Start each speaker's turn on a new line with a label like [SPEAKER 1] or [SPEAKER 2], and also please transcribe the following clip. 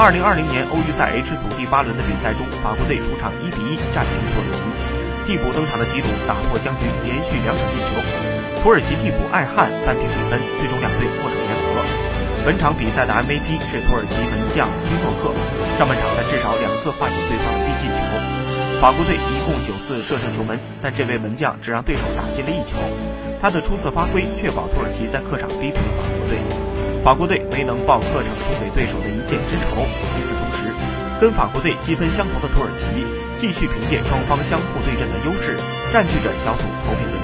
[SPEAKER 1] 二零二零年欧预赛 H 组第八轮的比赛中，法国队主场一比一战平土耳其。替补登场的吉鲁打破僵局，连续两场进球。土耳其替补艾汉扳平比分，最终两队握手言和。本场比赛的 MVP 是土耳其门将伊诺克，上半场他至少两次化解对方的必进球。法国队一共九次射正球门，但这位门将只让对手打进了一球。他的出色发挥确保土耳其在客场逼平了法国队。法国队没能报客场输给对手的一箭之仇。与此同时，跟法国队积分相同的土耳其继续凭借双方相互对阵的优势，占据着小组头名的。